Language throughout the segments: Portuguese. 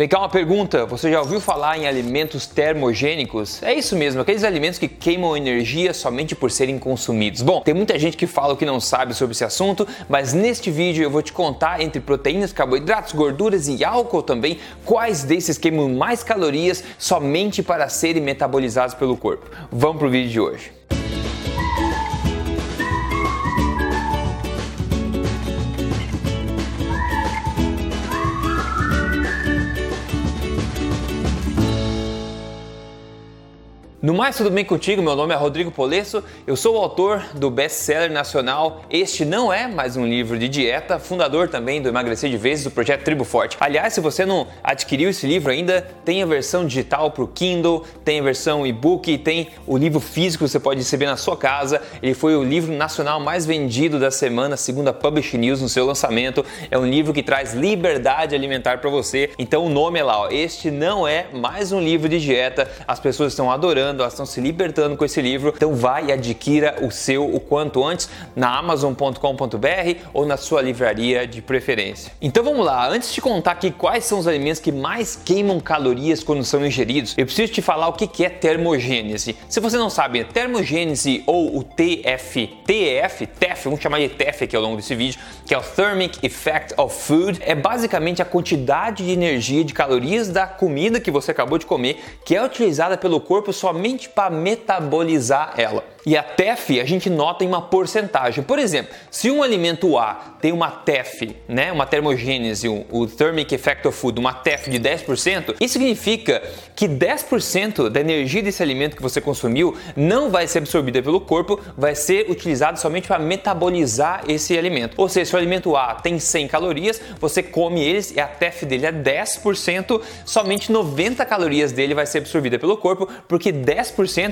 Vem cá uma pergunta: você já ouviu falar em alimentos termogênicos? É isso mesmo, aqueles alimentos que queimam energia somente por serem consumidos. Bom, tem muita gente que fala que não sabe sobre esse assunto, mas neste vídeo eu vou te contar entre proteínas, carboidratos, gorduras e álcool também, quais desses queimam mais calorias somente para serem metabolizados pelo corpo. Vamos pro vídeo de hoje. No mais, tudo bem contigo? Meu nome é Rodrigo Polesso, eu sou o autor do best-seller nacional Este Não É Mais Um Livro de Dieta, fundador também do Emagrecer de Vezes, do projeto Tribo Forte. Aliás, se você não adquiriu esse livro ainda, tem a versão digital para o Kindle, tem a versão e-book, tem o livro físico que você pode receber na sua casa. Ele foi o livro nacional mais vendido da semana, segundo a Publish News no seu lançamento. É um livro que traz liberdade alimentar para você. Então o nome é lá, ó. Este não é mais um livro de dieta. As pessoas estão adorando elas estão se libertando com esse livro. Então vai e adquira o seu o quanto antes na amazon.com.br ou na sua livraria de preferência. Então vamos lá, antes de contar aqui quais são os alimentos que mais queimam calorias quando são ingeridos, eu preciso te falar o que é termogênese. Se você não sabe, termogênese ou o TF, TEF, TEF, vamos chamar de TEF aqui ao longo desse vídeo, que é o Thermic Effect of Food, é basicamente a quantidade de energia de calorias da comida que você acabou de comer que é utilizada pelo corpo somente somente para metabolizar ela. E a TEF a gente nota em uma porcentagem. Por exemplo, se um alimento A tem uma TEF, né, uma termogênese, o Thermic Effect of Food, uma TEF de 10%, isso significa que 10% da energia desse alimento que você consumiu não vai ser absorvida pelo corpo, vai ser utilizado somente para metabolizar esse alimento. Ou seja, se o alimento A tem 100 calorias, você come eles e a TEF dele é 10%, somente 90 calorias dele vai ser absorvida pelo corpo, porque 10%,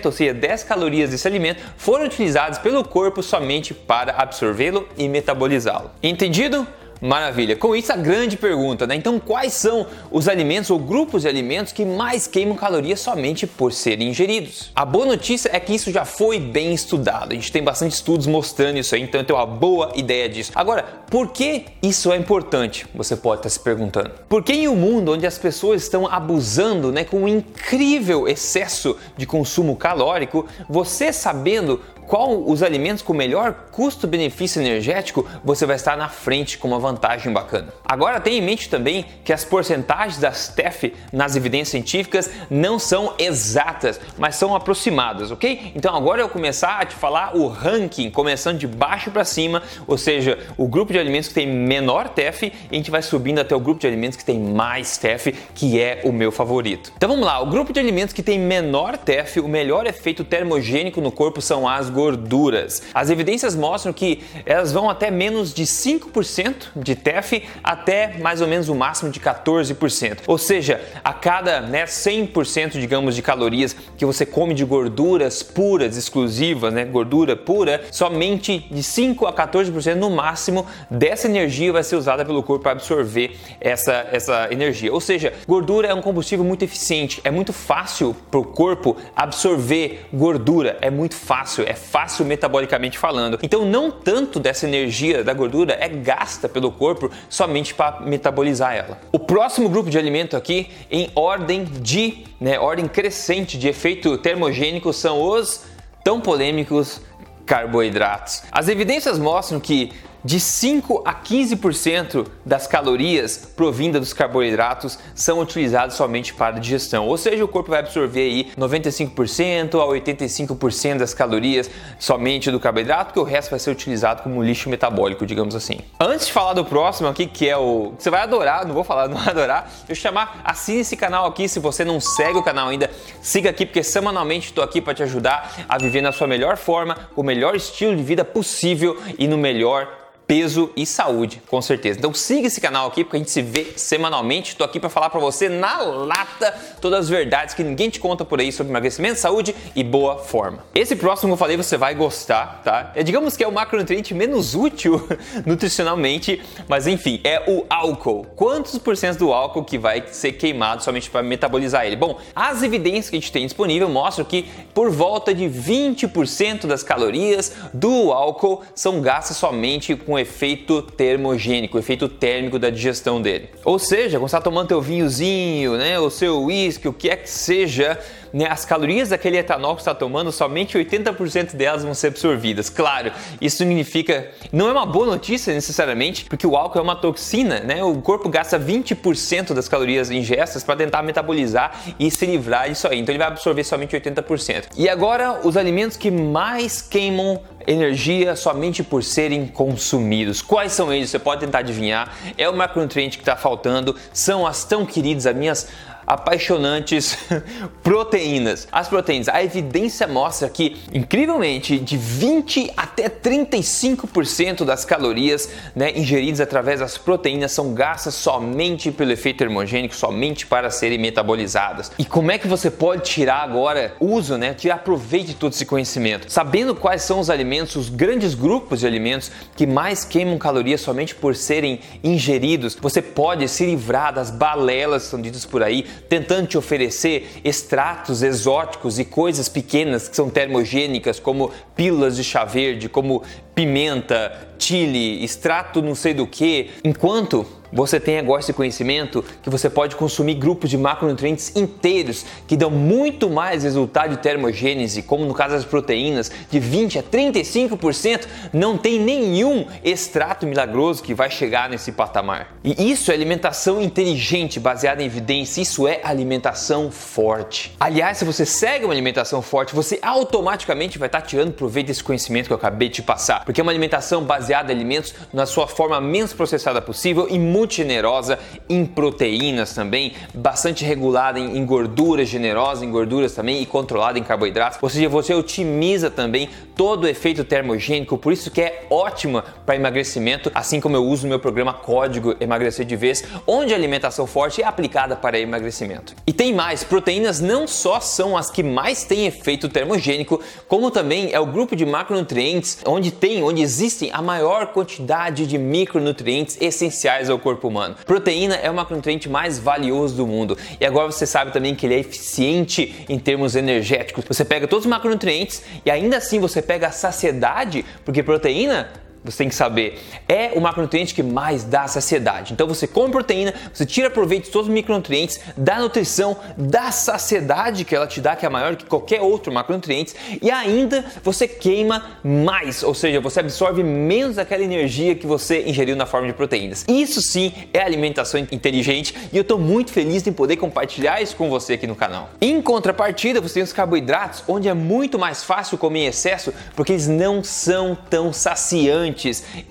ou seja, 10 calorias desse alimento foram utilizados pelo corpo somente para absorvê-lo e metabolizá-lo. Entendido? Maravilha. Com isso, a grande pergunta, né? Então, quais são os alimentos ou grupos de alimentos que mais queimam calorias somente por serem ingeridos? A boa notícia é que isso já foi bem estudado. A gente tem bastante estudos mostrando isso aí, então tenho uma boa ideia disso. Agora, por que isso é importante? Você pode estar se perguntando. Porque em um mundo onde as pessoas estão abusando, né, com um incrível excesso de consumo calórico, você sabendo qual os alimentos com melhor custo-benefício energético, você vai estar na frente com uma vantagem bacana. Agora tenha em mente também que as porcentagens das TEF nas evidências científicas não são exatas, mas são aproximadas, ok? Então agora eu começar a te falar o ranking, começando de baixo para cima, ou seja, o grupo de alimentos que tem menor TEF e a gente vai subindo até o grupo de alimentos que tem mais TEF, que é o meu favorito. Então vamos lá, o grupo de alimentos que tem menor TEF, o melhor efeito termogênico no corpo são as gorduras. As evidências mostram que elas vão até menos de 5% de TEF até mais ou menos o máximo de 14%. Ou seja, a cada né, 100% digamos de calorias que você come de gorduras puras, exclusivas, né, gordura pura, somente de 5 a 14% no máximo dessa energia vai ser usada pelo corpo para absorver essa, essa energia. Ou seja, gordura é um combustível muito eficiente, é muito fácil para o corpo absorver gordura, é muito fácil, é fácil metabolicamente falando. Então, não tanto dessa energia da gordura é gasta pelo corpo somente para metabolizar ela. O próximo grupo de alimento aqui, em ordem de, né, ordem crescente de efeito termogênico, são os tão polêmicos carboidratos. As evidências mostram que de 5 a 15% das calorias provindas dos carboidratos são utilizadas somente para digestão, ou seja, o corpo vai absorver aí 95% a 85% das calorias somente do carboidrato, que o resto vai ser utilizado como lixo metabólico, digamos assim. Antes de falar do próximo aqui, que é o você vai adorar, não vou falar, não vai adorar, eu chamar, assine esse canal aqui, se você não segue o canal ainda, siga aqui porque semanalmente estou aqui para te ajudar a viver na sua melhor forma, o melhor estilo de vida possível e no melhor peso e saúde, com certeza. Então siga esse canal aqui porque a gente se vê semanalmente. Estou aqui para falar para você na lata todas as verdades que ninguém te conta por aí sobre emagrecimento, saúde e boa forma. Esse próximo que eu falei você vai gostar, tá? É digamos que é o macronutriente menos útil nutricionalmente, mas enfim, é o álcool. Quantos por cento do álcool que vai ser queimado somente para metabolizar ele? Bom, as evidências que a gente tem disponível mostram que por volta de 20% das calorias do álcool são gastas somente com efeito termogênico, o efeito térmico da digestão dele. Ou seja, quando você está tomando teu vinhozinho, né, o seu uísque, o que é que seja, né, as calorias daquele etanol que você está tomando, somente 80% delas vão ser absorvidas. Claro, isso significa, não é uma boa notícia necessariamente, porque o álcool é uma toxina, né? O corpo gasta 20% das calorias ingestas para tentar metabolizar e se livrar disso aí. Então ele vai absorver somente 80%. E agora, os alimentos que mais queimam energia somente por serem consumidos. Quais são eles? Você pode tentar adivinhar. É o macronutriente que está faltando, são as tão queridas, as minhas apaixonantes proteínas. As proteínas, a evidência mostra que, incrivelmente, de 20 até 35% das calorias né, ingeridas através das proteínas são gastas somente pelo efeito termogênico, somente para serem metabolizadas. E como é que você pode tirar agora uso, né, tirar proveito de todo esse conhecimento? Sabendo quais são os alimentos, os grandes grupos de alimentos que mais queimam calorias somente por serem ingeridos, você pode se livrar das balelas que são ditas por aí, tentando te oferecer extratos exóticos e coisas pequenas que são termogênicas, como pílulas de chá verde, como pimenta, chile, extrato não sei do que, enquanto você tem agora esse conhecimento que você pode consumir grupos de macronutrientes inteiros que dão muito mais resultado de termogênese, como no caso das proteínas, de 20 a 35%, não tem nenhum extrato milagroso que vai chegar nesse patamar. E isso é alimentação inteligente, baseada em evidência, isso é alimentação forte. Aliás, se você segue uma alimentação forte, você automaticamente vai estar tirando proveito desse conhecimento que eu acabei de te passar, porque é uma alimentação baseada em alimentos na sua forma menos processada possível e muito generosa em proteínas também, bastante regulada em, gorduras, generosa em gorduras também e controlada em carboidratos. Ou seja, você otimiza também todo o efeito termogênico, por isso que é ótima para emagrecimento, assim como eu uso no meu programa Código Emagrecer de Vez, onde a alimentação forte é aplicada para emagrecimento. E tem mais, proteínas não só são as que mais têm efeito termogênico, como também é o grupo de macronutrientes onde tem, onde existem a maior quantidade de micronutrientes essenciais ao corpo humano. Proteína é o macronutriente mais valioso do mundo e agora você sabe também que ele é eficiente em termos energéticos. Você pega todos os macronutrientes e ainda assim você pega a saciedade, porque proteína você tem que saber, é o macronutriente que mais dá saciedade. Então você come proteína, você tira proveito de todos os micronutrientes, da nutrição, da saciedade que ela te dá, que é maior que qualquer outro macronutriente, e ainda você queima mais, ou seja, você absorve menos daquela energia que você ingeriu na forma de proteínas. Isso sim é alimentação inteligente e eu estou muito feliz em poder compartilhar isso com você aqui no canal. Em contrapartida, você tem os carboidratos, onde é muito mais fácil comer em excesso, porque eles não são tão saciantes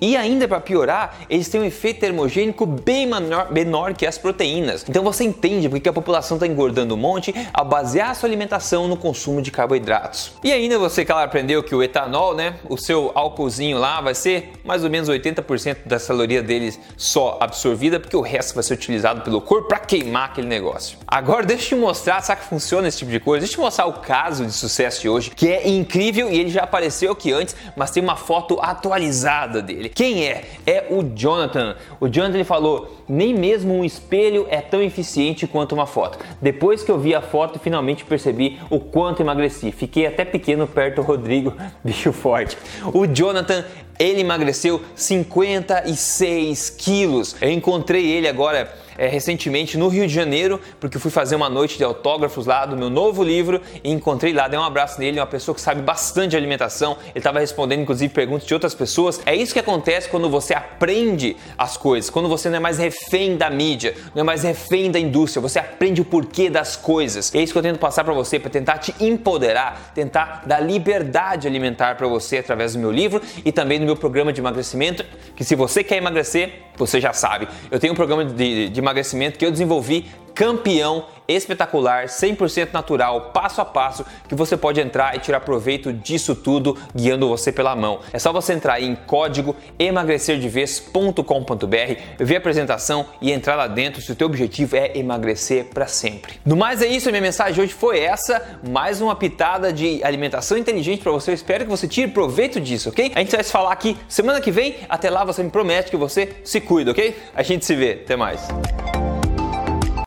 e ainda para piorar, eles têm um efeito termogênico bem menor, menor que as proteínas. Então você entende porque a população está engordando um monte ao basear a sua alimentação no consumo de carboidratos. E ainda você, claro, aprendeu que o etanol, né, o seu álcoolzinho lá vai ser mais ou menos 80% da caloria deles só absorvida, porque o resto vai ser utilizado pelo corpo para queimar aquele negócio. Agora deixa eu te mostrar, sabe que funciona esse tipo de coisa? Deixa eu te mostrar o caso de sucesso de hoje, que é incrível e ele já apareceu aqui antes, mas tem uma foto atualizada dele. Quem é? É o Jonathan. O Jonathan ele falou: nem mesmo um espelho é tão eficiente quanto uma foto. Depois que eu vi a foto, finalmente percebi o quanto emagreci. Fiquei até pequeno perto do Rodrigo, bicho forte. O Jonathan ele emagreceu 56 quilos. Eu encontrei ele agora é, recentemente no Rio de Janeiro, porque fui fazer uma noite de autógrafos lá do meu novo livro e encontrei lá, dei um abraço nele, uma pessoa que sabe bastante de alimentação. Ele estava respondendo, inclusive, perguntas de outras pessoas. É isso que acontece quando você aprende as coisas, quando você não é mais refém da mídia, não é mais refém da indústria, você aprende o porquê das coisas. É isso que eu tento passar para você, para tentar te empoderar, tentar dar liberdade alimentar para você através do meu livro e também do meu programa de emagrecimento, que se você quer emagrecer, você já sabe. Eu tenho um programa de, de emagrecimento que eu desenvolvi campeão espetacular, 100% natural, passo a passo, que você pode entrar e tirar proveito disso tudo guiando você pela mão. É só você entrar em código emagrecerdevez.com.br, ver a apresentação e entrar lá dentro se o teu objetivo é emagrecer para sempre. No mais é isso, a minha mensagem hoje foi essa, mais uma pitada de alimentação inteligente para você. Eu espero que você tire proveito disso, ok? A gente vai se falar aqui semana que vem. Até lá você me promete que você se cuida, ok? A gente se vê. Até mais.